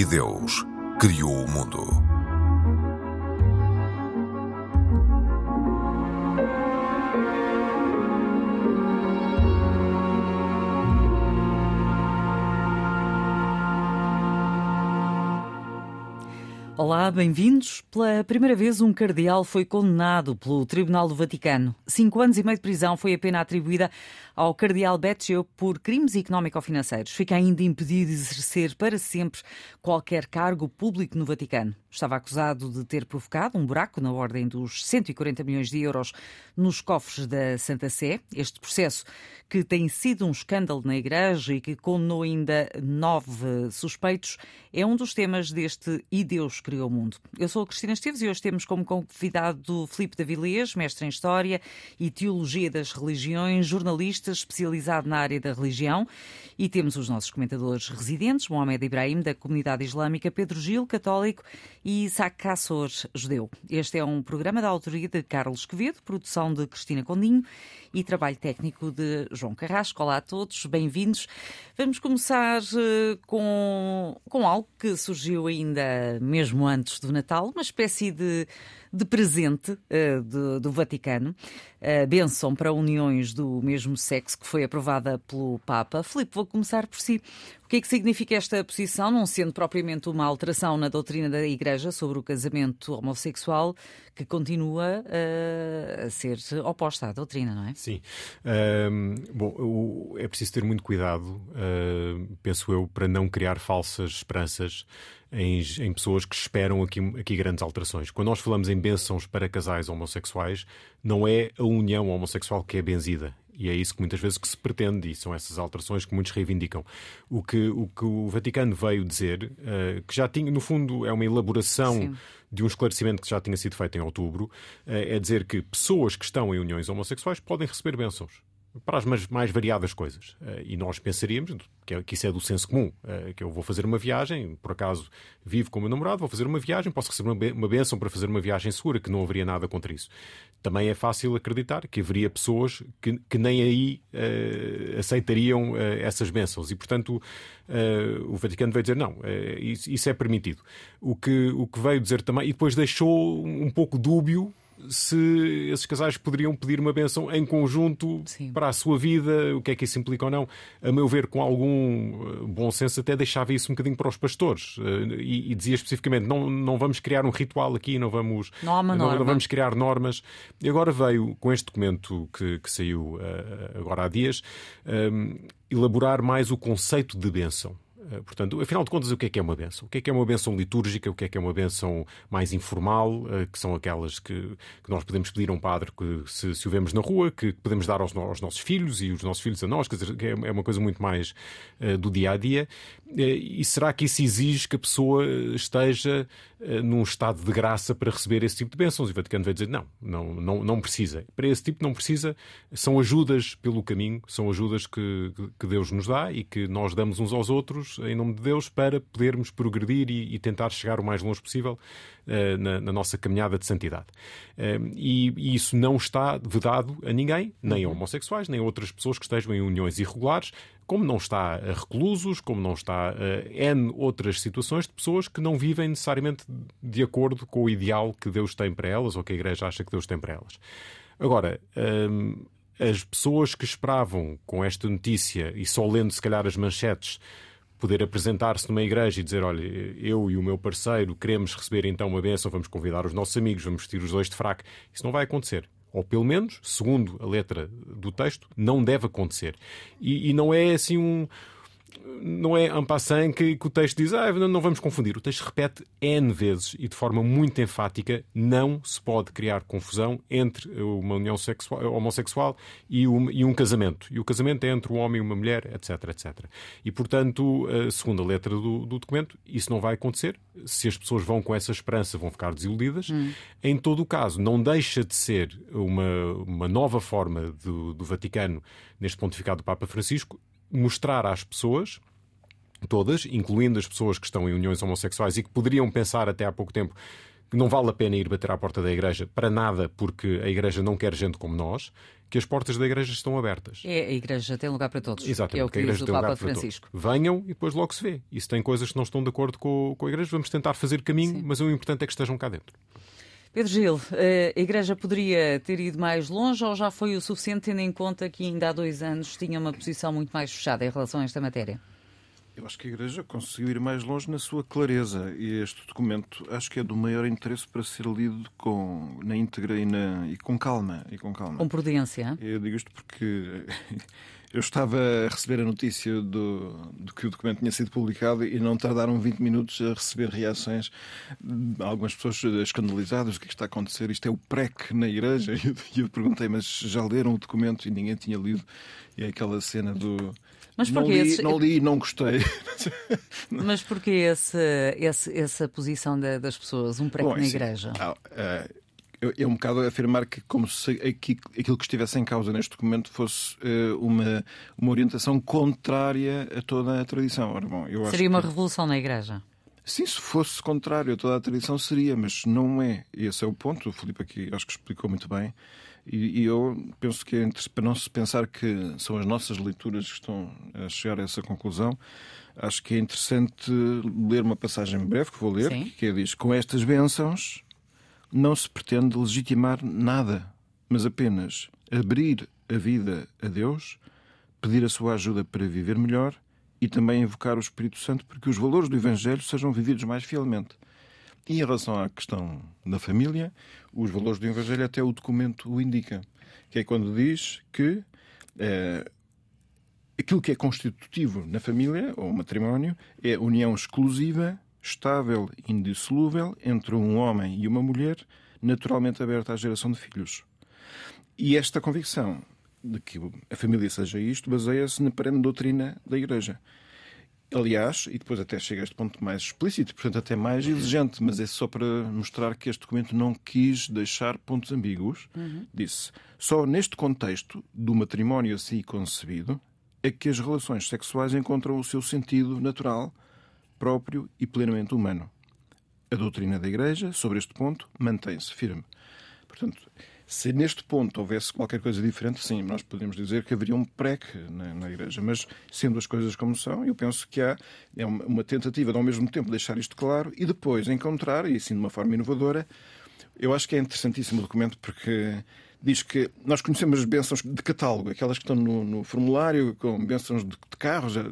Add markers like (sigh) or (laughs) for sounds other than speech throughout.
E Deus criou o mundo. Olá, bem-vindos. Pela primeira vez, um cardeal foi condenado pelo Tribunal do Vaticano. Cinco anos e meio de prisão foi a pena atribuída ao cardeal Beccio por crimes económico-financeiros. Fica ainda impedido de exercer para sempre qualquer cargo público no Vaticano. Estava acusado de ter provocado um buraco na ordem dos 140 milhões de euros nos cofres da Santa Sé. Este processo, que tem sido um escândalo na Igreja e que condenou ainda nove suspeitos, é um dos temas deste E Deus Criou o Mundo. Eu sou a Cristina Esteves e hoje temos como convidado Filipe Davilés, mestre em História e Teologia das Religiões, jornalista especializado na área da religião. E temos os nossos comentadores residentes, Mohamed Ibrahim, da comunidade islâmica, Pedro Gil, católico, e Isaac Cassor, judeu. Este é um programa da autoria de Carlos Quevedo, produção de Cristina Condinho e trabalho técnico de João Carrasco. Olá a todos, bem-vindos. Vamos começar uh, com, com algo que surgiu ainda mesmo antes do Natal, uma espécie de de presente uh, do, do, Vaticano, a bênção para uniões do mesmo sexo que foi aprovada pelo Papa. Filipe, vou começar por si. Que é que significa esta posição, não sendo propriamente uma alteração na doutrina da Igreja sobre o casamento homossexual, que continua uh, a ser oposta à doutrina, não é? Sim. Um, bom, é preciso ter muito cuidado, uh, penso eu, para não criar falsas esperanças em, em, pessoas que esperam aqui, aqui grandes alterações. Quando nós falamos em bênçãos para casais homossexuais, não é a união homossexual que é benzida. E é isso que muitas vezes que se pretende, e são essas alterações que muitos reivindicam. O que o, que o Vaticano veio dizer, uh, que já tinha, no fundo, é uma elaboração Sim. de um esclarecimento que já tinha sido feito em outubro, uh, é dizer que pessoas que estão em uniões homossexuais podem receber bênçãos para as mais variadas coisas. Eh, e nós pensaríamos é, que isso é do senso comum, eh, que eu vou fazer uma viagem, por acaso vivo com o meu namorado, vou fazer uma viagem, posso receber uma benção para fazer uma viagem segura, que não haveria nada contra isso. Também é fácil acreditar que haveria pessoas que, que nem aí uh, aceitariam uh, essas bênçãos. E, portanto, uh, o Vaticano veio dizer não, isso, isso, é permitido. O que, o que veio dizer também, e depois deixou um pouco dúbio se esses casais poderiam pedir uma benção em conjunto Sim. para a sua vida, o que é que isso implica ou não. A meu ver, com algum eh, bom senso, até deixava isso um bocadinho para os pastores eh, e, e dizia especificamente: não, não vamos criar um ritual aqui, não vamos, não, não, não vamos criar normas. E agora veio, com este documento que, que saiu uh, agora há dias, um, elaborar mais o conceito de benção. Eh, portanto, afinal de contas, o que é que é uma benção? O que é que é uma benção litúrgica? O que é que é uma benção mais informal? Eh, que são aquelas que, que nós podemos pedir a um padre que, se, se o vemos na rua, que podemos dar aos, aos, nossos filhos e os nossos filhos a nós, quer dizer, é, é uma coisa muito mais uh, do dia a dia. E será que isso exige que a pessoa esteja uh, num estado de graça para receber esse tipo de bênçãos? E o Vaticano vai dizer não, não, não, não precisa. Para esse tipo não precisa. São ajudas pelo caminho, são ajudas que, que Deus nos dá e que nós damos uns aos outros em nome de Deus, para podermos progredir e, e tentar chegar o mais longe possível uh, na, na, nossa caminhada de santidade. Uh, e, e, isso não está vedado a ninguém, nem a uhum. homossexuais, nem a outras pessoas que estejam em uniões irregulares, como não está a reclusos, como não está a N outras situações de pessoas que não vivem necessariamente de acordo com o ideal que Deus tem para elas ou que a Igreja acha que Deus tem para elas. Agora, hum, as pessoas que esperavam com esta notícia e só lendo se calhar as manchetes poder apresentar-se numa igreja e dizer: Olha, eu e o meu parceiro queremos receber então uma bênção, vamos convidar os nossos amigos, vamos vestir os dois de fraco. Isso não vai acontecer. Ou pelo menos, segundo a letra do texto, não deve acontecer. E, e não é assim um não é en passant que, que, o texto diz, ah, não vamos confundir. O texto repete N vezes e de forma muito enfática: não se pode criar confusão entre uma união sexual, homossexual e um, e um casamento. E o casamento é entre um homem e uma mulher, etc, etc. E, portanto, segundo a letra do, do documento, isso não vai acontecer. Se as pessoas vão com essa esperança, vão ficar desiludidas. Hum. Em todo o caso, não deixa de ser uma, uma nova forma do, do Vaticano, neste pontificado do Papa Francisco, mostrar às pessoas todas, incluindo as pessoas que estão em uniões homossexuais e que poderiam pensar até há pouco tempo não vale a pena ir bater à porta da igreja para nada, porque a igreja não quer gente como nós, que as portas da igreja estão abertas. É, a igreja tem lugar para todos. Exatamente, é o que, diz o Papa Francisco. Venham e depois logo se vê. E se tem coisas que não estão de acordo com, com a igreja, vamos tentar fazer caminho, Sim. mas o importante é que estejam cá dentro. Pedro Gil, eh, a Igreja poderia ter ido mais longe ou já foi o suficiente, tendo em conta que ainda há dois anos tinha uma posição muito mais fechada em relação a esta matéria? Eu acho que a Igreja conseguiu ir mais longe na sua clareza e este documento acho que é do maior interesse para ser lido com, na íntegra e, na, e com calma. E com calma. Com prudência. Eu digo isto porque eu estava a receber a notícia do, de que o documento tinha sido publicado e não tardaram 20 minutos a receber reações de algumas pessoas escandalizadas. O que, é está a acontecer? Isto é o PREC na Igreja? (laughs) E eu perguntei, mas já leram o documento e ninguém tinha lido? E é aquela cena do mas não, li, esse... não li e não gostei. (laughs) Mas porquê esse, esse, essa posição das pessoas, um preco na igreja? Ah, é um bocado afirmar que, como se aquilo que estivesse em causa neste documento fosse uh, uma, uma orientação contrária a toda a tradição. Ora, bom, Seria uma que... revolução na Igreja? Sim, se fosse contrário a toda a tradição seria, mas não é. Esse é o ponto. O Filipe aqui acho que explicou muito bem. E, e, eu penso que, é para não se pensar que são as nossas leituras que estão a chegar a essa conclusão, acho que é interessante ler uma passagem breve que vou ler, Sim. que é, diz: Com estas bênçãos não se pretende legitimar nada, mas apenas abrir a vida a Deus, pedir a sua ajuda para viver melhor e também invocar o Espírito Santo para que os valores do Evangelho sejam vividos mais fielmente. E em relação à questão da família, os valores do Evangelho até o documento o indica, que é quando diz que é, aquilo que é constitutivo na família ou matrimónio é união exclusiva, estável indissolúvel entre um homem e uma mulher, naturalmente aberta à geração de filhos. E esta convicção de que a família seja isto baseia-se na perene doutrina da Igreja. Aliás, e depois até chega a este ponto mais explícito, portanto até mais exigente, mas é só para mostrar que este documento não quis deixar pontos ambíguos. Uhum. Disse: só neste contexto do matrimónio assim concebido é que as relações sexuais encontram o seu sentido natural, próprio e plenamente humano. A doutrina da Igreja sobre este ponto mantém-se firme. Portanto, se neste ponto houvesse qualquer coisa diferente, sim, nós podemos dizer que haveria um PREC na, na Igreja. Mas, sendo as coisas como são, eu penso que há é uma, uma tentativa de, ao mesmo tempo, deixar isto claro e depois encontrar, e assim de uma forma inovadora, eu acho que é interessantíssimo o documento porque diz que nós conhecemos as bênçãos de catálogo, aquelas que estão no, no formulário, com bênçãos de, de carros, eh,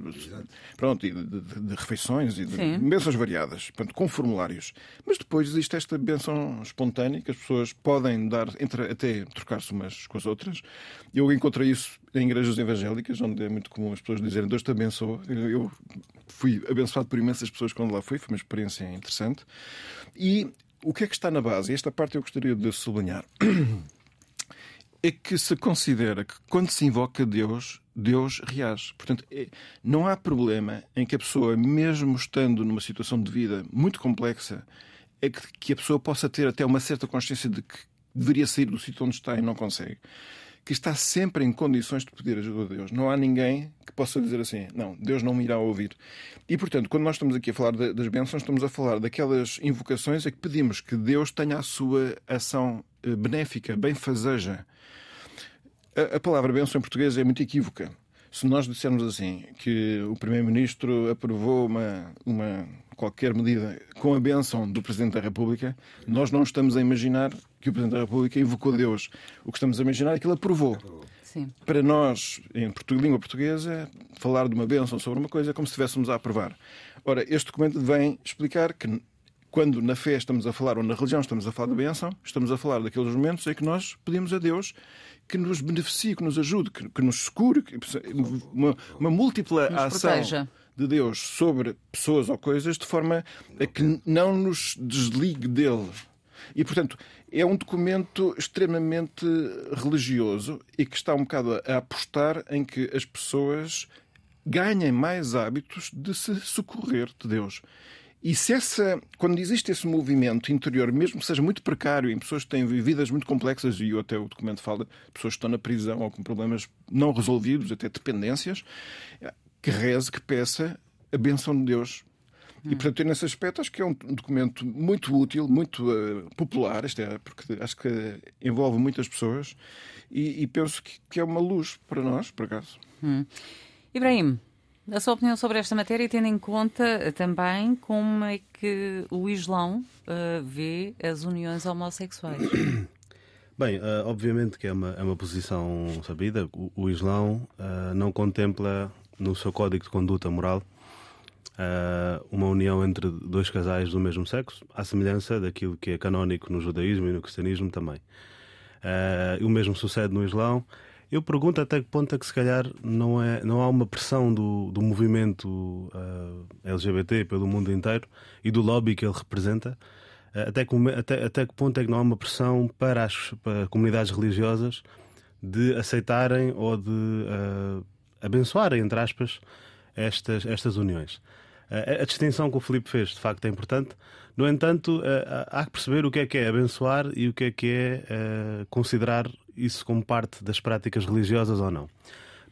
pronto, e de, de, de refeições, e de Sim. bênçãos variadas, portanto, com formulários. Mas depois existe esta bênção espontânea, que as pessoas podem dar, entre, até trocar-se umas com as outras. Eu encontrei isso em igrejas evangélicas, onde é muito comum as pessoas dizerem Deus te abençoe. Eu fui abençoado por imensas pessoas quando lá fui, foi uma experiência interessante. E o que é que está na base? Esta parte eu gostaria de sublinhar. (clears throat) é que se considera que quando se invoca Deus, Deus reage. Portanto, é, não há problema em que a pessoa, mesmo estando numa situação de vida muito complexa, é que, que a pessoa possa ter até uma certa consciência de que deveria sair do sítio onde está e não consegue. Que está sempre em condições de pedir ajuda a Deus. Não há ninguém que possa dizer assim, não, Deus não me irá ouvir. E, portanto, quando nós estamos aqui a falar das bênçãos, estamos a falar daquelas invocações em que pedimos que Deus tenha a sua ação eh, benéfica, benfazeja a, a palavra benção em português é muito equívoca. Se nós dissermos assim que o Primeiro-Ministro aprovou uma, uma qualquer medida com a benção do Presidente da República, nós não estamos a imaginar que o Presidente da República invocou Deus. O que estamos a imaginar é que ele aprovou. Sim. Para nós, em língua portuguesa, falar de uma benção sobre uma coisa é como se estivéssemos a aprovar. Ora, este documento vem explicar que quando na fé estamos a falar, ou na religião estamos a falar da bênção, estamos a falar daqueles momentos em que nós pedimos a Deus que nos beneficie, que nos ajude, que, que nos segure, que, uma, uma múltipla ação proteja. de Deus sobre pessoas ou coisas, de forma a que não nos desligue dele. E, portanto, é um documento extremamente religioso e que está um bocado a apostar em que as pessoas ganhem mais hábitos de se socorrer de Deus. E se essa, quando existe esse movimento interior, mesmo que seja muito precário, em pessoas que têm vidas muito complexas, e até o documento fala de pessoas que estão na prisão ou com problemas não resolvidos, até dependências, que reze, que peça a benção de Deus. E, portanto, nesse aspecto, acho que é um documento muito útil, muito uh, popular, isto é, porque acho que envolve muitas pessoas e, e penso que, que, é uma luz para nós, por acaso. Hum. Ibrahim, a sua opinião sobre esta matéria, tendo em conta também como é que o Islão uh, vê as uniões homossexuais? (coughs) Bem, uh, obviamente que é uma, é uma posição sabida. O, o Islão uh, não contempla no seu código de conduta moral uma união entre dois casais do mesmo sexo, à semelhança daquilo que é canónico no judaísmo e no cristianismo também. o mesmo sucede no Islão. Eu pergunto até que ponto é que se calhar não, é, não há uma pressão do, do movimento uh, LGBT pelo mundo inteiro e do lobby que ele representa. Uh, até, que, até, até que ponto é que não há uma pressão para as para comunidades religiosas de aceitarem ou de uh, abençoarem, entre aspas, estas, estas uniões. A distinção que o Filipe fez, de facto, é importante. No entanto, há que perceber o que é que é abençoar e o que é que é considerar isso como parte das práticas religiosas ou não.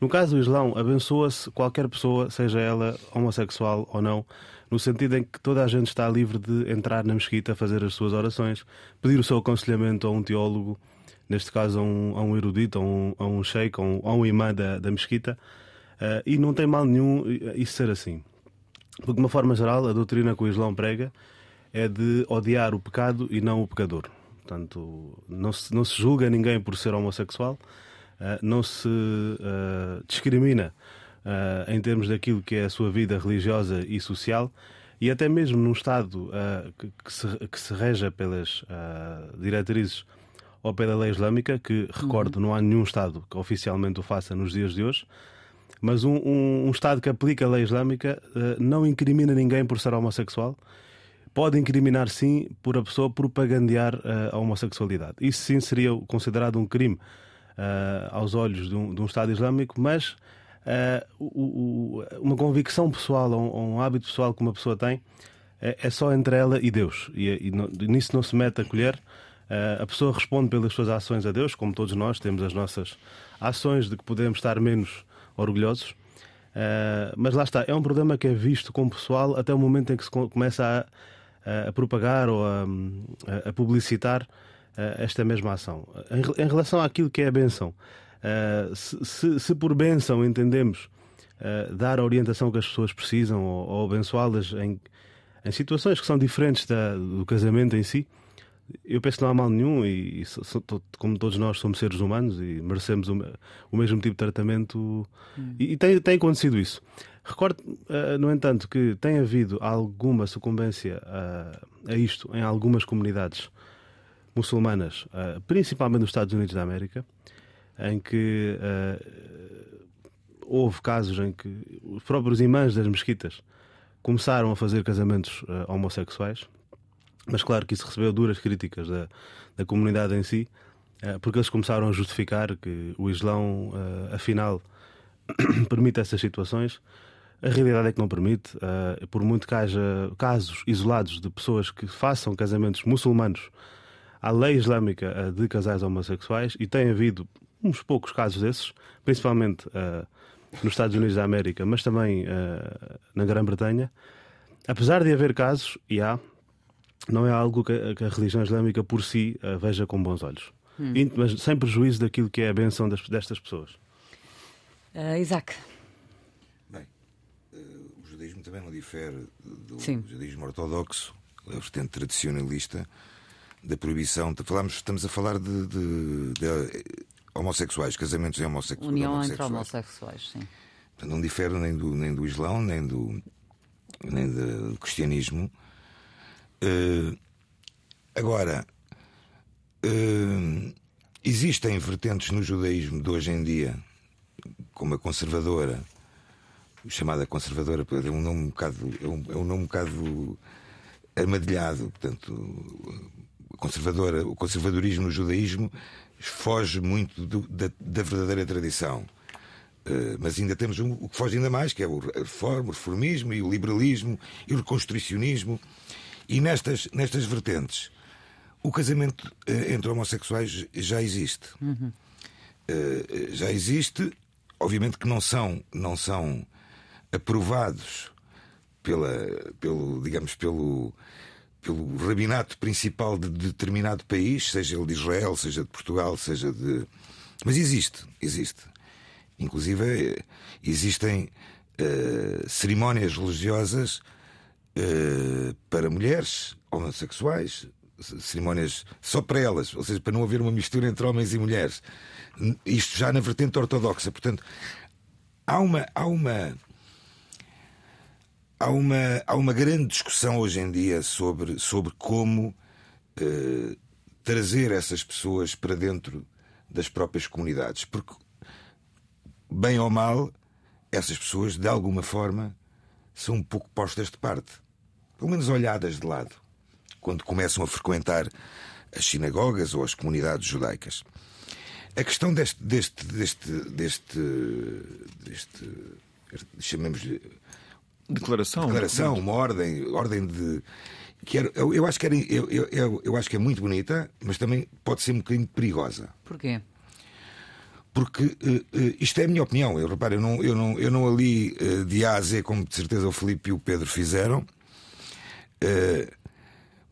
No caso do Islão, abençoa-se qualquer pessoa, seja ela homossexual ou não, no sentido em que toda a gente está livre de entrar na mesquita, fazer as suas orações, pedir o seu aconselhamento a um teólogo, neste caso a um, a um erudito, a um, a um sheik, a um, a um imã da, da mesquita, uh, e não tem mal nenhum isso ser assim. Porque, de uma forma geral, a doutrina que o Islão prega é de odiar o pecado e não o pecador. Portanto, não se, não se julga ninguém por ser homossexual, uh, não se uh, discrimina uh, em termos daquilo que é a sua vida religiosa e social, e até mesmo num Estado que, que, se, que se reja pelas diretrizes ou pela lei islâmica, que recordo, uhum. não há nenhum Estado que oficialmente o faça nos dias de hoje. Mas um, um, um Estado que aplica a lei islâmica não incrimina ninguém por ser homossexual pode incriminar sim por a pessoa propagandear uh, a homossexualidade. Isso sim seria considerado um crime uh, aos olhos de um, de um, Estado Islâmico, mas uh, o, o, uma convicção pessoal ou um, um, hábito pessoal que uma pessoa tem é, é só entre ela e Deus. E, e, nisso não se mete a colher. a pessoa responde pelas suas ações a Deus, como todos nós temos as nossas ações de que podemos estar menos orgulhosos. Uh, mas lá está, é um problema que é visto como pessoal até o momento em que se começa a a propagar ou a, a publicitar esta mesma ação. Em, relação àquilo que é a benção, se, se, se por benção entendemos dar a orientação que as pessoas precisam ou, ou abençoá-las em, em situações que são diferentes da, do casamento em si, eu penso que não há mal nenhum e, como todos nós somos seres humanos e merecemos o, o mesmo tipo de tratamento hum. e, e tem, tem acontecido isso. Recordo, uh, no entanto, que tem havido alguma sucumbência a, a isto em algumas comunidades muçulmanas, uh, principalmente nos Estados Unidos da América, em que houve casos em que os próprios imãs das mesquitas começaram a fazer casamentos homossexuais, mas claro que isso recebeu duras críticas da, da comunidade em si, porque eles começaram a justificar que o Islão, afinal, (clears throat) permite essas situações a realidade é que não permite, uh, por muito que haja casos isolados de pessoas que façam casamentos muçulmanos à lei islâmica uh, de casais homossexuais, e tem havido uns poucos casos desses, principalmente uh, nos Estados Unidos da América, mas também na Grã-Bretanha. Apesar de haver casos, e há, não é algo que, que a religião islâmica por si veja com bons olhos. Hum. Mas sem prejuízo daquilo que é a benção das, destas pessoas. Isaac também não difere do Sim. judaísmo ortodoxo, a vertente tradicionalista, da proibição. Falamos, estamos a falar de, de, de homossexuais, casamentos em homossexuais. União homossexuais. entre homossexuais, sim. Não difere nem do, nem do Islão, nem do, nem do cristianismo. Uh, agora, uh, existem vertentes no judaísmo de hoje em dia, como a conservadora, chamada conservadora, é um nome um bocado, é um, é um nome um bocado armadilhado, portanto, conservadora, o conservadorismo no judaísmo foge muito do, da, da, verdadeira tradição. Uh, mas ainda temos um, o que foge ainda mais, que é o reforma, o reformismo e o liberalismo e o reconstrucionismo. E nestas, nestas vertentes, o casamento uh, entre homossexuais já existe. Uhum. Uh, já existe, obviamente que não são, não são aprovados pela, pelo, digamos, pelo, pelo rabinato principal de determinado país, seja ele de Israel, seja de Portugal, seja de. Mas existe, existe. Inclusive, existem uh, cerimónias religiosas uh, para mulheres homossexuais, cerimónias só para elas, ou seja, para não haver uma mistura entre homens e mulheres. Isto já na vertente ortodoxa. Portanto, há uma. Há uma há uma, há uma grande discussão hoje em dia sobre, sobre como uh, trazer essas pessoas para dentro das próprias comunidades. Porque, bem ou mal, essas pessoas, de alguma forma, são um pouco postas de parte. Pelo menos olhadas de lado. Quando começam a frequentar as sinagogas ou as comunidades judaicas. A questão deste, deste, deste, deste, deste chamemos-lhe declaração, declaração, uma ordem, ordem de que era, eu, eu acho que era, eu, eu, eu acho que é muito bonita, mas também pode ser um bocadinho perigosa. Porquê? Porque uh, uh, isto é a minha opinião. Eu reparo, eu não, eu não, eu não a li uh, de A a Z como de certeza o Filipe e o Pedro fizeram,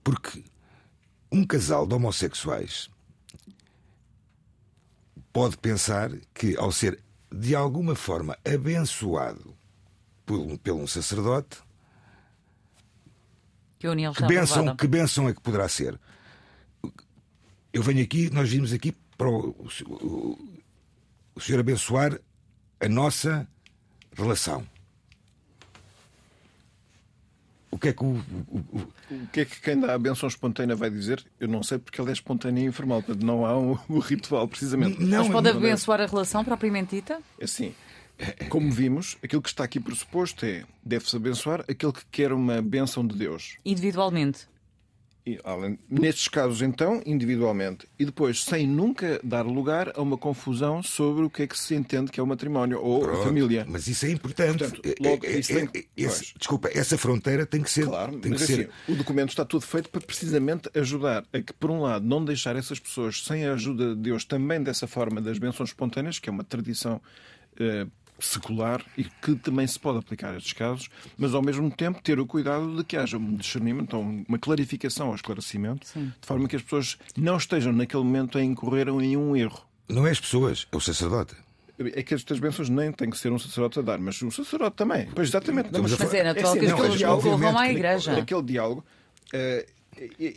porque um casal de homossexuais pode pensar que, ao ser de alguma forma abençoado por, por um sacerdote, que, união que, benção, que benção é que poderá ser? Eu venho aqui, nós vimos aqui para o, o, o Senhor abençoar a nossa relação. O que é que o, o, o, que é que quem dá a benção espontânea vai dizer? Eu não sei porque ela é espontânea e informal, portanto não há um, (laughs) um ritual precisamente. Não, Mas pode abençoar a relação propriamente dita? É assim, como vimos, aquilo que está aqui pressuposto é deve-se abençoar aquele que quer uma benção de Deus. Individualmente. E, além, nestes casos, então, individualmente. E depois, sem nunca dar lugar a uma confusão sobre o que é que se entende que é o matrimónio ou Pronto, a família. Mas isso é importante. Portanto, logo, é, é, tem... esse, desculpa, essa fronteira tem que ser. Claro, tem mas que assim, ser... o documento está tudo feito para precisamente ajudar a que, por um lado, não deixar essas pessoas sem a ajuda de Deus também dessa forma das bênçãos espontâneas, que é uma tradição. Uh, secular e que também se pode aplicar a estes casos, mas ao mesmo tempo ter o cuidado de que haja um discernimento, uma clarificação ou esclarecimento, Sim. de forma que as pessoas não estejam naquele momento a incorrer em um erro. Não é as pessoas, é o sacerdote. É que estas bênçãos nem tem que ser um sacerdote a dar, mas o sacerdote também. Pois exatamente. Não, mas, mas é natural é assim, que aquele diálogo vão à igreja. Aquele diálogo. Uh,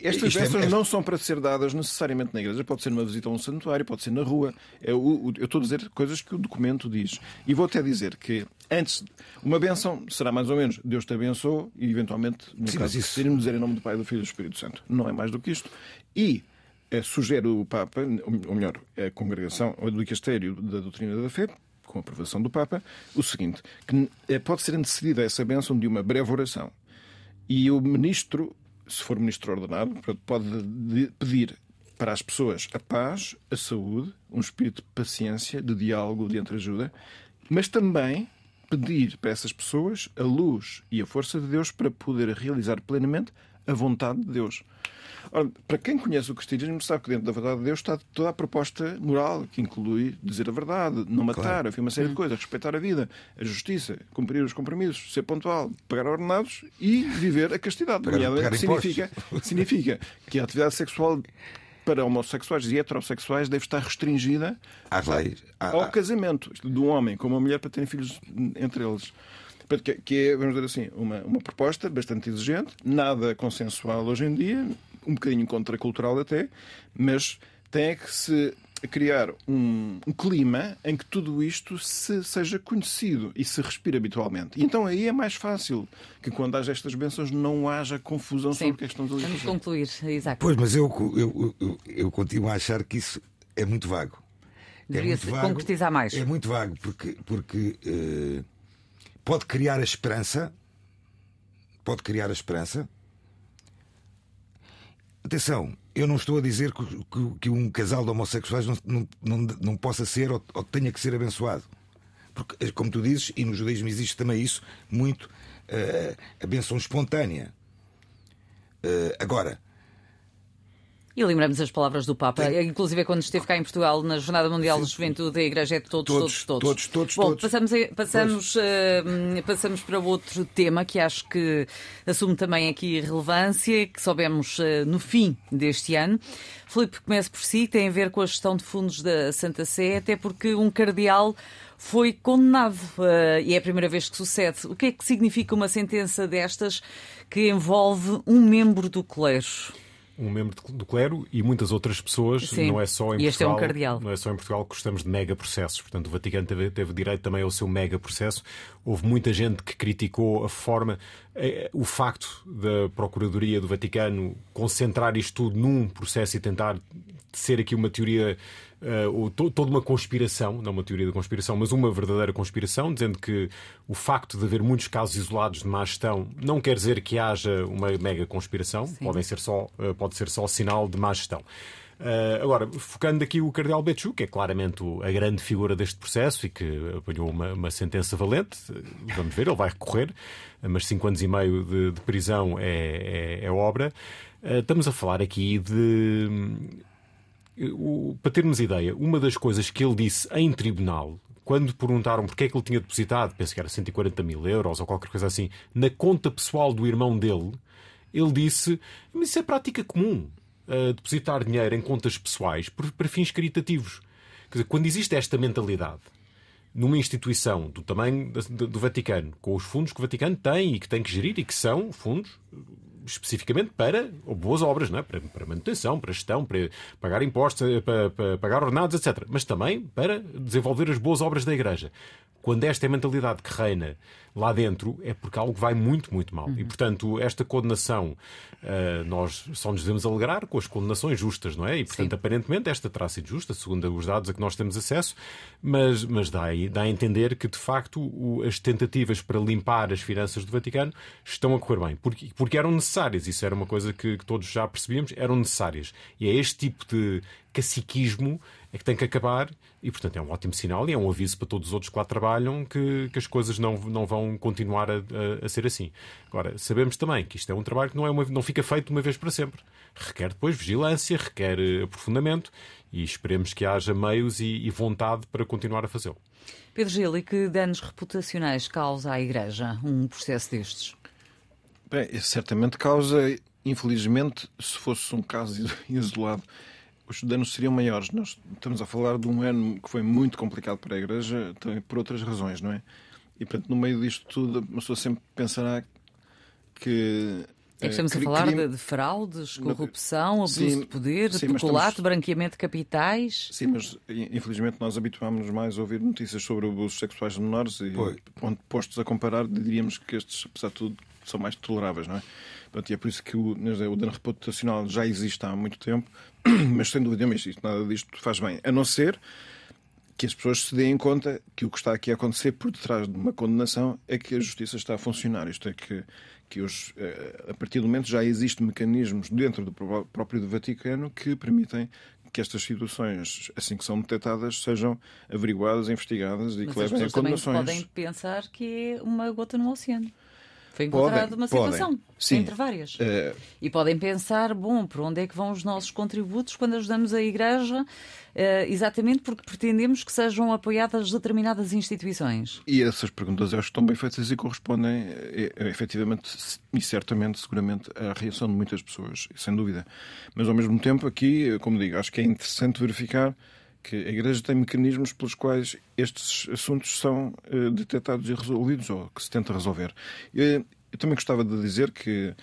estas é- bênçãos é... não são para ser dadas necessariamente na igreja. Pode ser numa visita a um santuário, pode ser na rua. Eu, eu estou a dizer coisas que o documento diz. E vou até dizer que antes, uma bênção será mais ou menos Deus te abençoou e eventualmente, no Sim, caso, isso... dizer em nome do Pai, do Filho e do Espírito Santo. Não é mais do que isto. E é, sugere o Papa, ou melhor, a congregação, o dicastério da doutrina da fé, com a aprovação do Papa, o seguinte, que é, pode ser antecedida essa bênção de uma breve oração. E o ministro se for ministro ordenado, pode pedir para as pessoas a paz, a saúde, um espírito de paciência, de diálogo, de entreajuda, mas também pedir para essas pessoas a luz e a força de Deus para poder realizar plenamente a vontade de Deus. Ora, para quem conhece o cristianismo, sabe que dentro da verdade de Deus está toda a proposta moral, que inclui dizer a verdade, não matar, claro. afirmar uma série de coisas, respeitar a vida, a justiça, cumprir os compromissos, ser pontual, pagar ordenados e viver a castidade. Pagar, pagar significa, (laughs) significa que a atividade sexual para homossexuais e heterossexuais deve estar restringida às leis. ao casamento de um homem com uma mulher para terem filhos entre eles. Que é, vamos dizer assim, uma, uma proposta bastante exigente, nada consensual hoje em dia, um bocadinho contracultural até, mas tem que se criar um, um, clima em que tudo isto se, seja conhecido e se respire habitualmente. E então aí é mais fácil que quando haja estas bênçãos não haja confusão Sim. sobre o que é que estamos a dizer. Vamos concluir, Isaac. Pois, mas eu, eu, eu, eu, continuo a achar que isso é muito vago. Deveria é muito vago, concretizar mais. É muito vago porque, porque uh, pode criar a esperança, pode criar a esperança, Atenção, eu não estou a dizer que, que, que um casal de homossexuais não, não, não, não possa ser ou, ou, tenha que ser abençoado. Porque, como tu dizes, e no judaísmo existe também isso, muito uh, a benção espontânea. Uh, agora, E lembramos as palavras do Papa, Tem... inclusive quando esteve cá em Portugal na Jornada Mundial de Juventude, a Igreja é de todos, todos, todos. Todos, todos, Bom, todos. Passamos, a, passamos, uh, passamos para outro tema que acho que assume também aqui relevância, que soubemos uh, no fim deste ano. Filipe, comece por si, tem a ver com a gestão de fundos da Santa Sé, até porque um cardeal foi condenado uh, e é a primeira vez que sucede. O que é que significa uma sentença destas que envolve um membro do clero? Um membro do clero e muitas outras pessoas, Sim. não é só em e este Portugal, é um cardeal. não é só em Portugal que gostamos de mega processos. Portanto, o Vaticano teve, teve direito também ao seu mega processo. Houve muita gente que criticou a forma, eh, o facto da Procuradoria do Vaticano concentrar isto tudo num processo e tentar ser aqui uma teoria uh, toda uma conspiração, não uma teoria da conspiração, mas uma verdadeira conspiração, dizendo que o facto de haver muitos casos isolados de má gestão não quer dizer que haja uma mega conspiração, Podem ser só, uh, pode ser só sinal de má gestão. Uh, agora, focando aqui o Cardeal Betchu, que é claramente a grande figura deste processo e que apanhou uma, uma sentença valente, vamos ver, ele vai recorrer, mas cinco anos e meio de, de prisão é, é, é obra. Uh, estamos a falar aqui de o, para termos ideia, uma das coisas que ele disse em tribunal, quando perguntaram porque é que ele tinha depositado, penso que era 140 mil euros ou qualquer coisa assim, na conta pessoal do irmão dele, ele disse: Mas isso é prática comum, uh, depositar dinheiro em contas pessoais para, fins caritativos. Quer dizer, quando existe esta mentalidade numa instituição do tamanho do Vaticano, com os fundos que o Vaticano tem e que tem que gerir e que são fundos especificamente para boas obras, não é? para, para manutenção, para gestão, para pagar impostos, eh, para, para pagar ordenados, etc. Mas também para desenvolver as boas obras da Igreja. Quando esta é a mentalidade que reina lá dentro, é porque algo vai muito, muito mal. Uhum. E, portanto, esta condenação, uh, nós só nos devemos alegrar com as condenações justas, não é? E, portanto, Sim. aparentemente, esta terá sido justa, segundo os dados a que nós temos acesso, mas, mas dá, dá a entender que, de facto, o, as tentativas para limpar as finanças do Vaticano estão a correr bem. Porque, porque eram necessárias. Isso era uma coisa que, que todos já percebíamos, eram necessárias. E é este tipo de caciquismo é que tem que acabar e, portanto, é um ótimo sinal e é um aviso para todos os outros que lá trabalham que, que as coisas não, não vão continuar a, a, a, ser assim. Agora, sabemos também que isto é um trabalho que não, é uma, não fica feito uma vez para sempre. Requer depois vigilância, requer eh, aprofundamento e esperemos que haja meios e, e vontade para continuar a fazê-lo. Pedro Gil, e que danos reputacionais causa à Igreja um processo destes? Bem, certamente causa, infelizmente, se fosse um caso (laughs) isolado, os danos seriam maiores. Nós estamos a falar de um ano que foi muito complicado para a Igreja, também por outras razões, não é? E, portanto, no meio disto tudo, uma pessoa sempre pensará que. É que estamos a falar crime... de, de, fraudes, corrupção, abuso sim, de poder, sim, peculato, estamos... branqueamento de capitais. Sim, mas infelizmente nós habituámos mais a ouvir notícias sobre abusos sexuais de menores e, onde postos a comparar, diríamos que estes, apesar de tudo, são mais toleráveis, não é? Portanto, e é por isso que o, o dano reputacional já existe há muito tempo, (clears throat) mas sem dúvida, mas isto, nada disto faz bem. A não ser que as pessoas se deem conta que o que está aqui a acontecer por detrás de uma condenação é que a justiça está a funcionar. Isto é que, que os, eh, a partir do momento já existem mecanismos dentro do próprio do Vaticano que permitem que estas situações, assim que são detectadas, sejam averiguadas, investigadas e Mas que levem a condenações. podem pensar que é uma gota no oceano. Foi encontrada uma situação podem. entre várias. Uh... E podem pensar, bom, por onde é que vão os nossos contributos quando ajudamos a Igreja? Uh, exatamente porque pretendemos que sejam apoiadas determinadas instituições. E essas perguntas acho que estão bem feitas e correspondem é, efetivamente e certamente, seguramente, à reação de muitas pessoas, sem dúvida. Mas ao mesmo tempo, aqui, como digo, acho que é interessante verificar que a Igreja tem mecanismos pelos quais estes assuntos são uh, detectados e resolvidos, ou que se tenta resolver. Eu, eu também gostava de dizer que,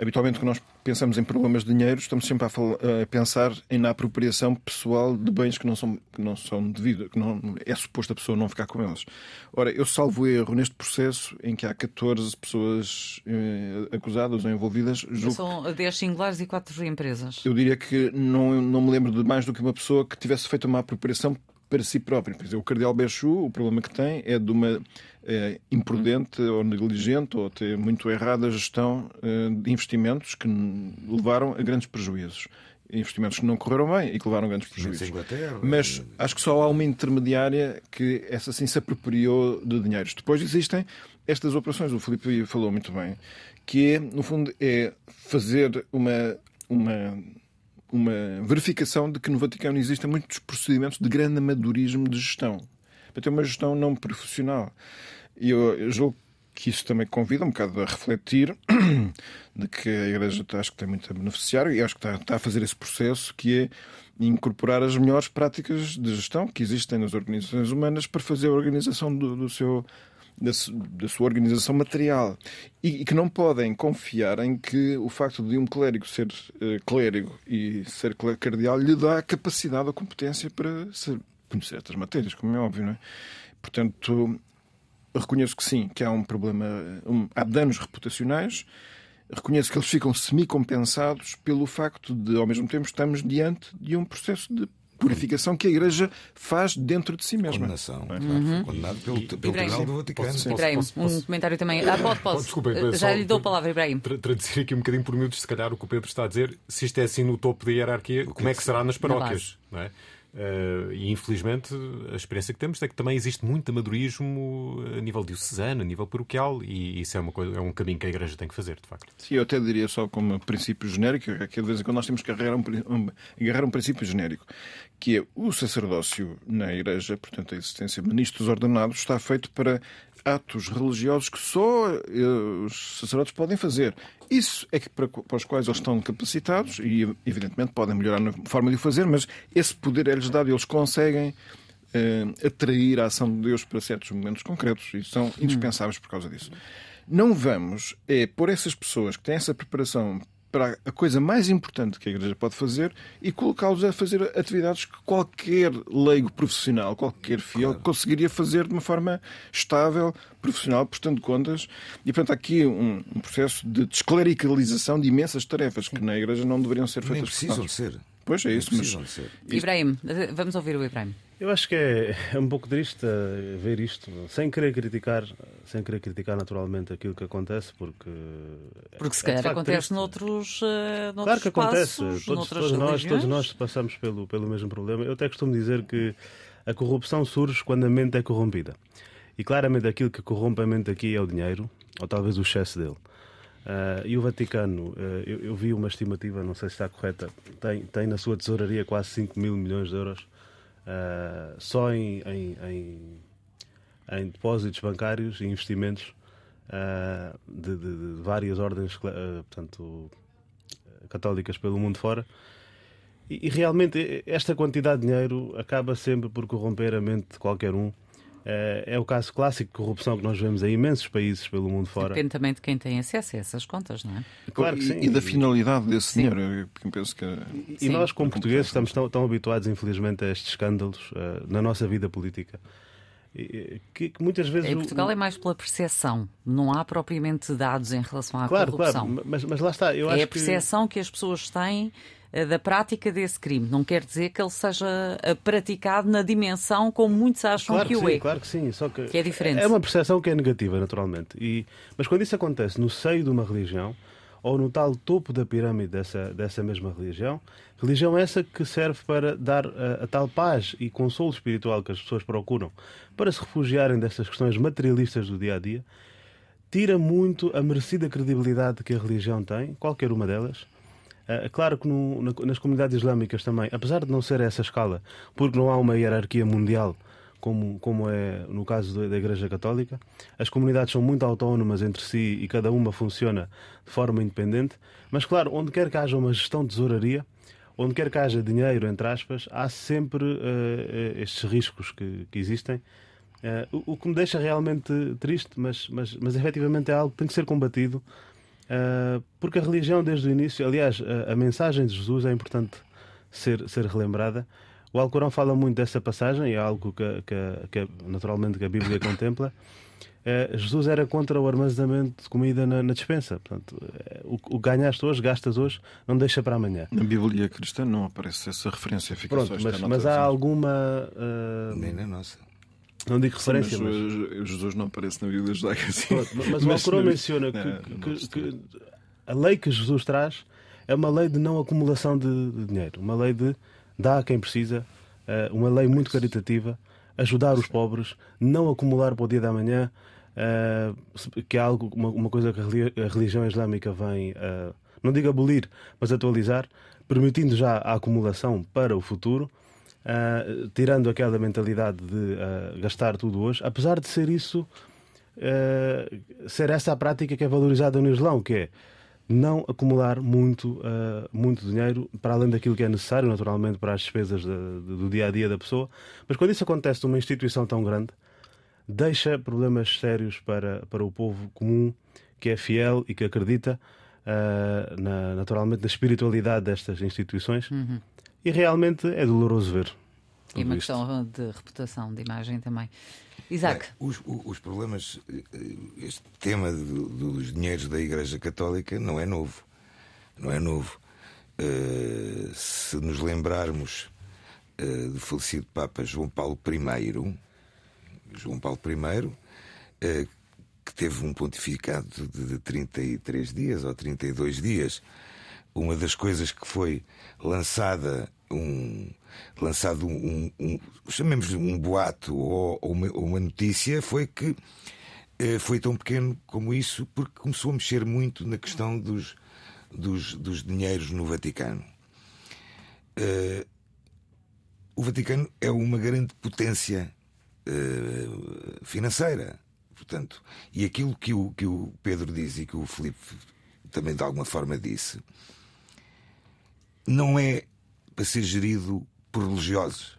habitualmente, quando nós pensamos em problemas de dinheiro, estamos sempre a, falar, a pensar em na apropriação pessoal de bens que não são, que não são devidos, que não é suposto a pessoa não ficar com eles. Ora, eu salvo erro neste processo em que há 14 pessoas eh, acusadas ou envolvidas. São 10 singulares e 4 empresas. Eu diria que não, não me lembro de mais do que uma pessoa que tivesse feito uma apropriação para si próprio. Quer dizer, o Cardeal Bechu, o problema que tem é de uma é, imprudente ou negligente ou até muito errada gestão é, de investimentos que levaram a grandes prejuízos. Investimentos que não correram bem e que levaram a grandes prejuízos. Mas acho que só há uma intermediária que essa sim se apropriou de dinheiros. Depois existem estas operações, o Filipe falou muito bem, que é, no fundo, é fazer uma, uma uma verificação de que no Vaticano existem muitos procedimentos de grande amadorismo de gestão. Para ter uma gestão não profissional. E eu, eu julgo que isso também convida um bocado a refletir (clears throat) de que a Igreja acho que tem muito a beneficiar e acho que está, está a fazer esse processo que é incorporar as melhores práticas de gestão que existem nas organizações humanas para fazer a organização do, do seu da, da, sua organização material e, e, que não podem confiar em que o facto de um clérigo ser uh, clérigo e ser cardeal lhe dá a capacidade ou competência para ser, conhecer estas matérias, como é óbvio, não é? Portanto, reconheço que sim, que há um problema, um, há danos reputacionais. Reconheço que eles ficam semi-compensados pelo facto de, ao mesmo tempo, estamos diante de um processo de purificação que a Igreja faz dentro de si mesma. Condenação. É? Uhum. Condenado pelo, pelo Tribunal do Vaticano. Posso, Ibrahim, posso, posso, um comentário também. Ah, pode, pode. Desculpa, Já lhe dou a palavra, Ibrahim. Tra traduzir aqui um bocadinho por miúdos, se calhar, o que o Pedro está a dizer. Se isto é assim no topo da hierarquia, como é que será nas paróquias? Não é? Uh, e infelizmente a experiência que temos é que também existe muito amadorismo a nível diocesano, a nível paroquial, e isso é, uma coisa, é um caminho que a Igreja tem que fazer, de facto. Sim, eu até diria só como princípio genérico, é que de vez em quando nós temos que agarrar um, um, agarrar um princípio genérico, que é o sacerdócio na Igreja, portanto a existência de ministros ordenados, está feito para atos religiosos que só uh, os sacerdotes podem fazer. Isso é que para, para, os quais eles estão capacitados e, evidentemente, podem melhorar na forma de o fazer, mas esse poder é-lhes dado e eles conseguem uh, atrair a ação de Deus para certos momentos concretos e são indispensáveis por causa disso. Não vamos é por essas pessoas que têm essa preparação para a coisa mais importante que a Igreja pode fazer e colocá-los a fazer atividades que qualquer leigo profissional, qualquer fiel, claro. conseguiria fazer de uma forma estável, profissional, prestando contas. E, portanto, há aqui um, um processo de desclericalização de imensas tarefas que na Igreja não deveriam ser feitas. Nem precisam de ser. Pois é isso, mas... Ibrahim, vamos ouvir o Ibrahim. Eu acho que é, é um pouco triste eh, ver isto, sem querer criticar, sem querer criticar naturalmente aquilo que acontece, porque. Porque se é calhar acontece triste. noutros, uh, noutros Claro que acontece. Todos, todos nós, todos nós passamos pelo, pelo mesmo problema. Eu até costumo dizer que a corrupção surge quando a mente é corrompida. E claramente aquilo que corrompe a mente aqui é o dinheiro, ou talvez o excesso dele. Uh, e o Vaticano, uh, eu, eu, vi uma estimativa, não sei se está correta, tem, tem na sua tesouraria quase 5 mil milhões de euros uh, só em, em, em, em, depósitos bancários e investimentos uh, de, de, de, várias ordens uh, portanto, católicas pelo mundo fora. E, e, realmente esta quantidade de dinheiro acaba sempre por corromper a mente de qualquer um. É, o caso clássico de corrupção que nós vemos em imensos países pelo mundo fora. Depende também de quem tem acesso a essas contas, não é? Claro que sim. E, e da finalidade desse sim. dinheiro. Eu penso que... E, e nós, como portugueses, estamos tão, tão, habituados, infelizmente, a estes escândalos uh, na nossa vida política. Que, que, muitas vezes. Em Portugal o... é mais pela percepção, não há propriamente dados em relação à claro, corrupção. Claro, mas, mas lá está. Eu é a percepção que... que as pessoas têm eh, da prática desse crime. Não quer dizer que ele seja eh, praticado na dimensão como muitos acham claro que, que o sim, é. Claro que sim, só que, que é diferente. É uma percepção que é negativa, naturalmente. E, mas quando isso acontece no seio de uma religião, ou no tal topo da pirâmide dessa, dessa mesma religião, religião essa que serve para dar a, a tal paz e consolo espiritual que as pessoas procuram para se refugiarem dessas questões materialistas do dia a dia, tira muito a merecida credibilidade que a religião tem, qualquer uma delas, é claro que no, nas comunidades islâmicas também, apesar de não ser essa escala, porque não há uma hierarquia mundial como, como é no caso da Igreja Católica, as comunidades são muito autónomas entre si e cada uma funciona de forma independente. Mas, claro, onde quer que haja uma gestão de tesouraria, onde quer que haja dinheiro, entre aspas, há sempre uh, estes riscos que, que existem. Uh, o, o, que me deixa realmente triste, mas, mas, mas efetivamente é algo que tem que ser combatido Uh, porque a religião, desde o início, aliás, a, a, mensagem de Jesus é importante ser, ser relembrada. O Alcorão fala muito dessa passagem, é algo que, que, que naturalmente que a Bíblia (coughs) contempla. Uh, Jesus era contra o armazenamento de comida na, na dispensa. Portanto, uh, o, o ganhaste hoje, gastas hoje, não deixa para amanhã. Na Bíblia cristã não aparece essa referência. Fica Pronto, mas, mas há alguma. Nem na nossa. Não digo referência, Sim, mas, mas... Jesus não aparece na Bíblia judaica assim. Mas, o (laughs) Alcorão menciona que, que, que, a lei que Jesus traz é uma lei de não acumulação de, de dinheiro, uma lei de dar a quem precisa, eh, uma lei muito caritativa, ajudar os pobres, não acumular para o dia da manhã, eh, que é algo, uma, coisa que a religião islâmica vem, eh, não digo abolir, mas atualizar, permitindo já a acumulação para o futuro, tirando aquela mentalidade de gastar tudo hoje, apesar de ser isso, uh, ser essa a prática que é valorizada no Islão, que é não acumular muito, muito dinheiro para além daquilo que é necessário, naturalmente, para as despesas de, de, do dia a dia da pessoa. Mas quando isso acontece numa instituição tão grande, deixa problemas sérios para, para o povo comum que é fiel e que acredita uh, na, naturalmente na espiritualidade destas instituições uhum. e realmente é doloroso ver. E uma isto. questão de reputação, de imagem também. Isaac. Bem, os, os, problemas, eh, este tema do, dos dinheiros da Igreja Católica não é novo. Não é novo. Uh, se nos lembrarmos uh, do falecido Papa João Paulo I, João Paulo I, uh, que teve um pontificado de 33 dias ou 32 dias. Uma das coisas que foi lançada um lançado um, um chamemos um boato ou, ou, uma, uma, notícia foi que eh, foi tão pequeno como isso porque começou a mexer muito na questão dos dos, dos dinheiros no Vaticano. Eh, o Vaticano é uma grande potência eh, financeira Portanto, e aquilo que o, que o Pedro diz e que o Felipe também de alguma forma disse, não é para ser gerido por religiosos.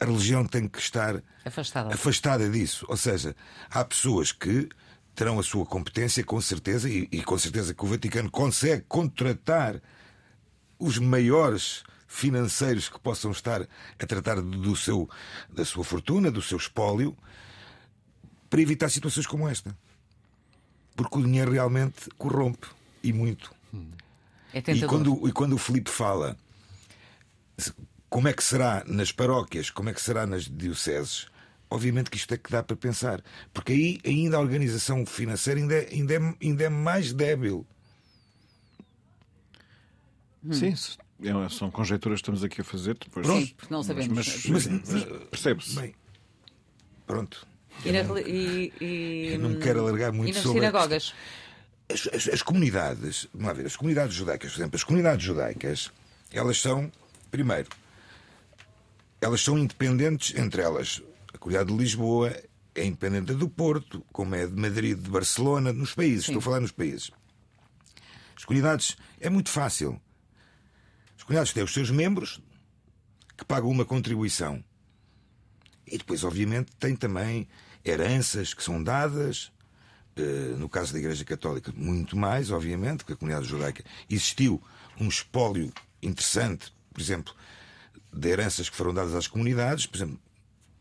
A religião tem que estar afastada, afastada disso. Ou seja, há pessoas que terão a sua competência, com certeza, e, e com certeza que o Vaticano consegue contratar os maiores financeiros que possam estar a tratar do seu, da sua fortuna, do seu espólio, para evitar situações como esta. Porque o dinheiro realmente corrompe e muito. É e, quando, e quando o Felipe fala como é que será nas paróquias, como é que será nas dioceses, obviamente que isto é que dá para pensar. Porque aí ainda a organização financeira ainda é, ainda é, ainda é mais débil. Sim, é, são conjecturas que estamos aqui a fazer. Depois, Sim, porque não sabemos. Mas, mas, mas percebe-se. Pronto. E, na, e, e, não me quero alargar muito e nas sobre. sinagogas? As, as, as, comunidades, vamos ver, as comunidades judaicas, por exemplo, as comunidades judaicas, elas são, primeiro, elas são independentes entre elas. A comunidade de Lisboa é independente do Porto, como é de Madrid, de Barcelona, nos países, Sim. estou a falar nos países. As comunidades é muito fácil. As comunidades têm os seus membros que pagam uma contribuição. E depois, obviamente, tem também heranças que são dadas, eh, no caso da Igreja Católica, muito mais, obviamente, que a comunidade judaica. Existiu um espólio interessante, por exemplo, de heranças que foram dadas às comunidades, por exemplo,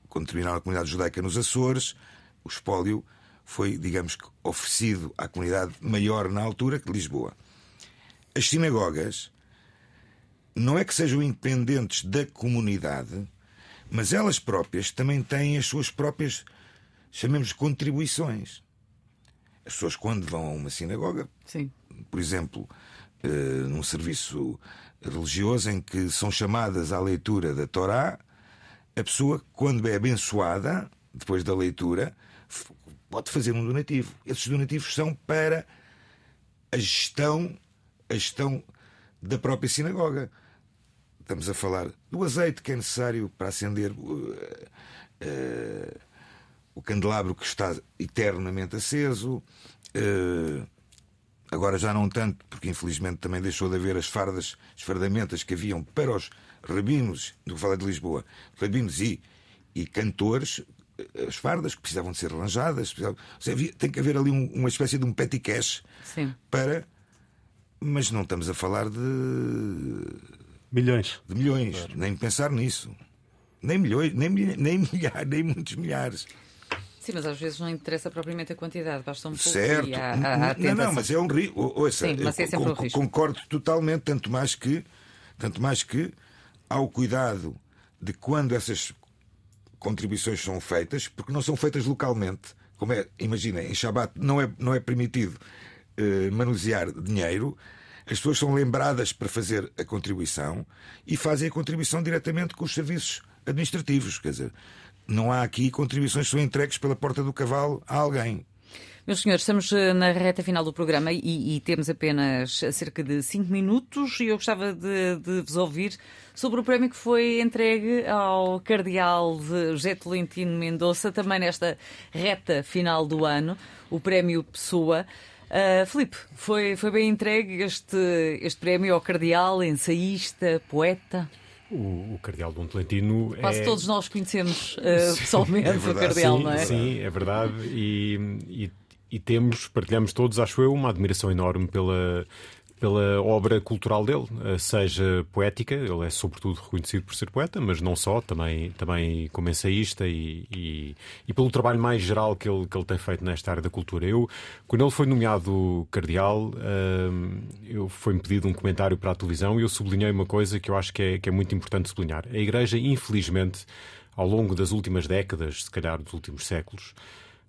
quando terminaram a comunidade judaica nos Açores, o espólio foi, digamos que, oferecido à comunidade maior na altura que Lisboa. As sinagogas não é que sejam independentes da comunidade, mas elas próprias também têm as suas próprias chamemos de contribuições. As pessoas, quando vão a uma sinagoga, Sim. por exemplo, num serviço religioso em que são chamadas à leitura da Torá, a pessoa, quando é abençoada, depois da leitura, pode fazer um donativo. Esses donativos são para a gestão, a gestão da própria sinagoga. Estamos a falar do azeite que é necessário para acender uh, uh, o candelabro que está eternamente aceso. Uh, agora já não tanto, porque infelizmente também deixou de haver as fardas, as fardamentas que haviam para os rabinos, do Vale de Lisboa, rabinos e, e cantores, eh, as fardas que precisavam de ser arranjadas. Precisavam, seja, tem que haver ali um, uma espécie de um petty cash Sim. para. Mas não estamos a falar de. Milhões. De milhões. Claro. Nem pensar nisso. Nem milhões, nem, nem milhares, nem muitos milhares. Sim, mas às vezes não interessa propriamente a quantidade, basta um pouco certo. e há, há, há Não, não, mas é um risco. Ouça, Sim, mas é sempre um risco. Concordo totalmente, tanto mais que, tanto mais que há o cuidado de quando essas contribuições são feitas, porque não são feitas localmente. Como é, imagina, em Shabat não é, não é permitido eh, manusear dinheiro, as pessoas são lembradas para fazer a contribuição e fazem a contribuição diretamente com os serviços administrativos. Quer dizer, não há aqui contribuições que são entregues pela porta do cavalo a alguém. Meus senhores, estamos eh, na reta final do programa e, e temos apenas cerca de cinco minutos e eu gostava de, de, vos ouvir sobre o prémio que foi entregue ao Cardeal José Tolentino Mendonça, também nesta reta final do ano, o prémio Pessoa. Uh, Filipe, foi, foi bem entregue este, este prémio ao Cardeal, ensaísta, poeta? O, o Cardeal Dom Tolentino Quase é... todos nós conhecemos uh, pessoalmente é o Cardeal, sim, não é? Sim, é verdade. E, e, e, temos, partilhamos todos, acho eu, uma admiração enorme pela, pela obra cultural dele, eh, seja poética, ele é sobretudo reconhecido por ser poeta, mas não só, também, também como ensaísta e, e, e, pelo trabalho mais geral que ele, que ele tem feito nesta área da cultura. Eu, quando ele foi nomeado cardeal, uh, eu foi-me pedido um comentário para a televisão e eu sublinhei uma coisa que eu acho que é, que é muito importante sublinhar. A Igreja, infelizmente, ao longo das últimas décadas, se calhar dos últimos séculos,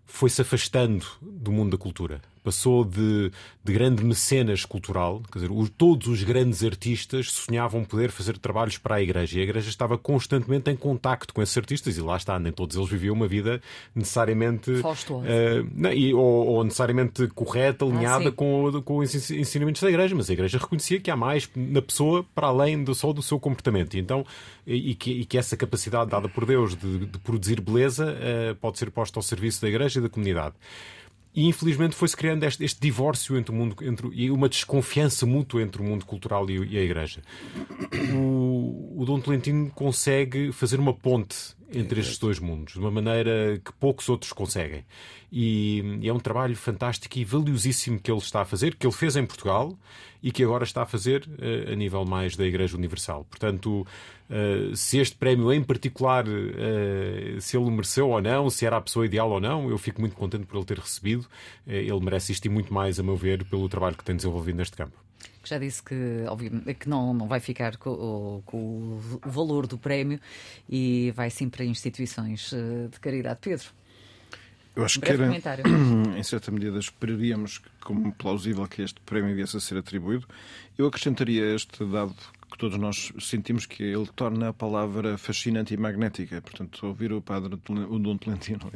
foi-se afastando do mundo da cultura passou de, de grande mecenas cultural, quer dizer, os, todos os grandes artistas sonhavam poder fazer trabalhos para a Igreja e a Igreja estava constantemente em contacto com esses artistas e lá está, nem todos eles viviam uma vida necessariamente uh, não, e, ou, ou, necessariamente correta, ah, alinhada ah, com, com os ensinamentos da Igreja, mas a Igreja reconhecia que há mais na pessoa para além do, só do seu comportamento. E então e, que, e que essa capacidade dada por Deus de, de produzir beleza uh, pode ser posta ao serviço da Igreja e da comunidade. E infelizmente foi-se criando este, este, divórcio entre o mundo entre, e uma desconfiança mútua entre o mundo cultural e, e a Igreja. O, o Dom Tolentino consegue fazer uma ponte entre estes dois mundos, de uma maneira que poucos outros conseguem. E, e, é um trabalho fantástico e valiosíssimo que ele está a fazer, que ele fez em Portugal e que agora está a fazer uh, a nível mais da Igreja Universal. Portanto, uh, se este prémio em particular, uh, se ele mereceu ou não, se era a pessoa ideal ou não, eu fico muito contente por ele ter recebido. ele merece isto e muito mais, a meu ver, pelo trabalho que tem desenvolvido neste campo já disse que, obviamente, que não, não vai ficar com, com, o valor do prémio e vai sim para instituições de caridade. Pedro. Eu acho que era, (clears throat) em certa medida, esperaríamos como plausível que este prémio viesse a ser atribuído. Eu acrescentaria este dado que todos nós sentimos que ele torna a palavra fascinante e magnética. Portanto, ouvir o padre, o Dom Tolentino,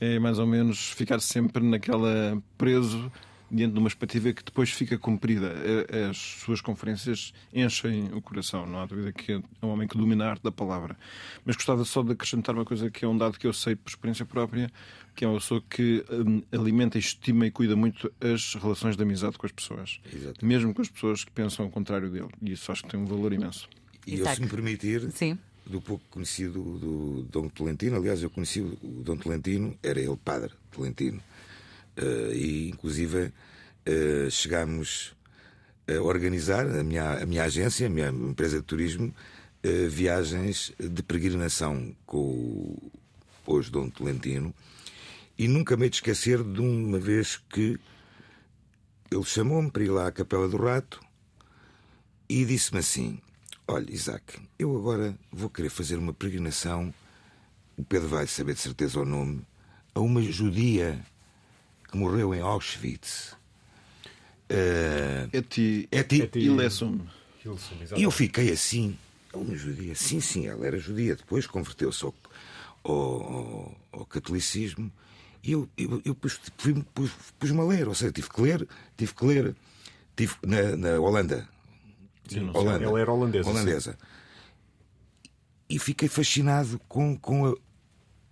é mais ou menos ficar sempre naquela preso diante de uma expectativa que depois fica cumprida. As suas conferências enchem o coração, não há dúvida que é um homem que domina a arte da palavra. Mas gostava só de acrescentar uma coisa que é um dado que eu sei por experiência própria, que é uma pessoa que hum, alimenta, estima e cuida muito as relações de amizade com as pessoas. Exato. Mesmo com as pessoas que pensam o contrário dele. E isso acho que tem um valor imenso. E eu, se me permitir, Sim. do pouco conhecido do Dom Tolentino, aliás, eu conheci o Dom Tolentino, era ele padre Tolentino Uh, e, inclusive, uh, chegámos a organizar, a minha, a minha agência, a minha empresa de turismo, uh, viagens de peregrinação com o hoje Dom Tolentino. E nunca me hei de esquecer de uma vez que ele chamou-me para ir lá à Capela do Rato e disse-me assim: Olha, Isaac, eu agora vou querer fazer uma peregrinação. O Pedro vai saber de certeza o nome. A uma judia que morreu em Auschwitz. Uh, Eti, Eti, Eti Ilesum. E eu fiquei assim, uma judia. Sim, sim, ela era judia. Depois converteu-se ao, ao, ao, catolicismo. E eu, eu, eu pus, pus, pus-me a ler, ou seja, tive que ler, tive que ler, tive na, na Holanda. Sim, Holanda. Ela era holandesa. holandesa. E fiquei fascinado com, com a,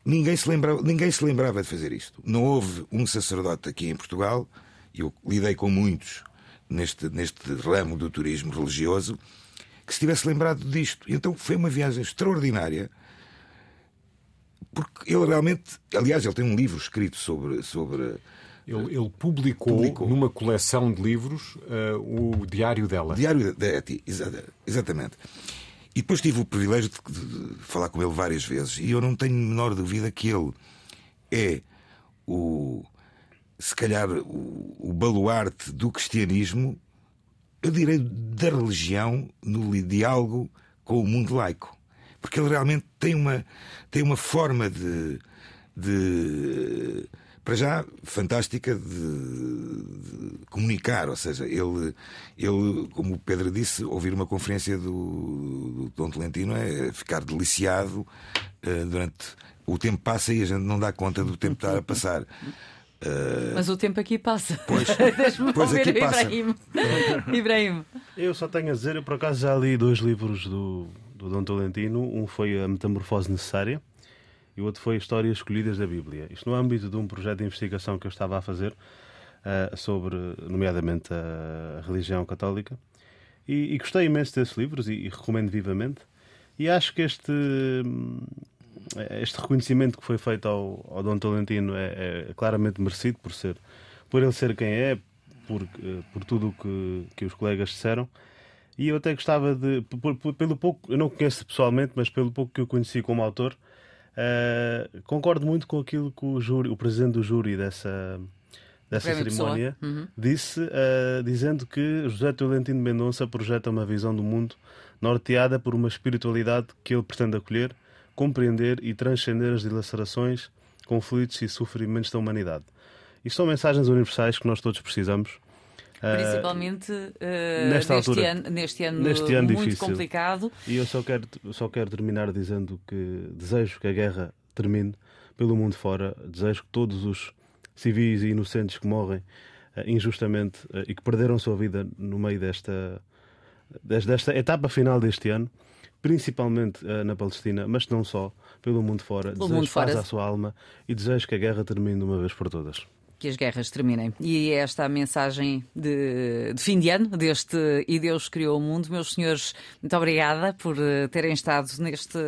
Ninguém se, lembrava, ninguém se lembrava de fazer isto. Não houve um sacerdote aqui em Portugal, e eu lidei com muitos neste, neste ramo do turismo religioso, que se tivesse lembrado disto. Então foi uma viagem extraordinária, porque ele realmente. Aliás, ele tem um livro escrito sobre. sobre ele, ele publicou, publicou, numa coleção de livros uh, o Diário dela. Diário da Eti, exatamente. E depois tive o privilégio de, falar com ele várias vezes e eu não tenho menor dúvida que ele é o, se calhar, o, o baluarte do cristianismo, eu direi da religião no diálogo com o mundo laico. Porque ele realmente tem uma, tem uma forma de, de para já, fantástica de, comunicar. Ou seja, ele, ele, como o Pedro disse, ouvir uma conferência do, do Dom Tolentino é ficar deliciado uh, durante. O tempo passa e a gente não dá conta do tempo que está a passar. Mas o tempo aqui passa. Pois, (laughs) pois aqui o passa. Ibrahim. (laughs) Ibrahim. Eu só tenho a dizer, eu por acaso já li dois livros do, do Dom Tolentino. Um foi A Metamorfose Necessária e o outro foi Histórias Escolhidas da Bíblia. Isto no âmbito de um projeto de investigação que eu estava a fazer uh, sobre, nomeadamente, a religião católica. E, e gostei imenso desses livros e, e, recomendo vivamente. E acho que este, este reconhecimento que foi feito ao, ao Dom Tolentino é, é, claramente merecido por ser, por ele ser quem é, por, por tudo o que, que os colegas disseram. E eu até gostava de, pelo pouco, eu não conheço pessoalmente, mas pelo pouco que eu conheci como autor, uh, concordo muito com aquilo que o, júri, o presidente do júri dessa, dessa Prémio cerimónia Uhum. disse, uh, dizendo que José Tolentino Mendonça projeta uma visão do mundo norteada por uma espiritualidade que ele pretende acolher, compreender e transcender as dilacerações, conflitos e sofrimentos da humanidade. Isto são mensagens universais que nós todos precisamos. Uh, Principalmente uh, nesta neste, altura, ano, neste ano neste ano muito difícil. complicado. E eu só quero, só quero terminar dizendo que desejo que a guerra termine pelo mundo fora, desejo que todos os civis e inocentes que morrem uh, injustamente uh, e que perderam a sua vida no meio desta, desta etapa final deste ano, principalmente uh, na Palestina, mas não só, pelo mundo fora, Pelo desejo mundo paz fora. à sua alma e desejo que a guerra termine de uma vez por todas. Que as guerras terminem. E é esta a mensagem de, de, fim de ano deste E Deus Criou o Mundo. Meus senhores, muito obrigada por uh, terem estado neste,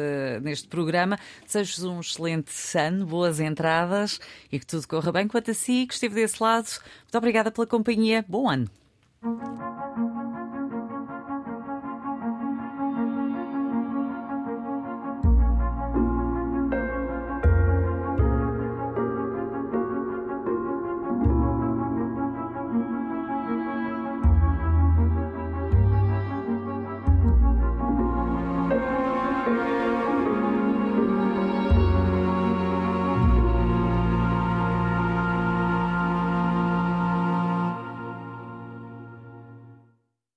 neste programa. Desejo-vos um excelente ano, boas entradas e que tudo corra bem. Quanto a si, que esteve desse lado, muito obrigada pela companhia. Bom ano.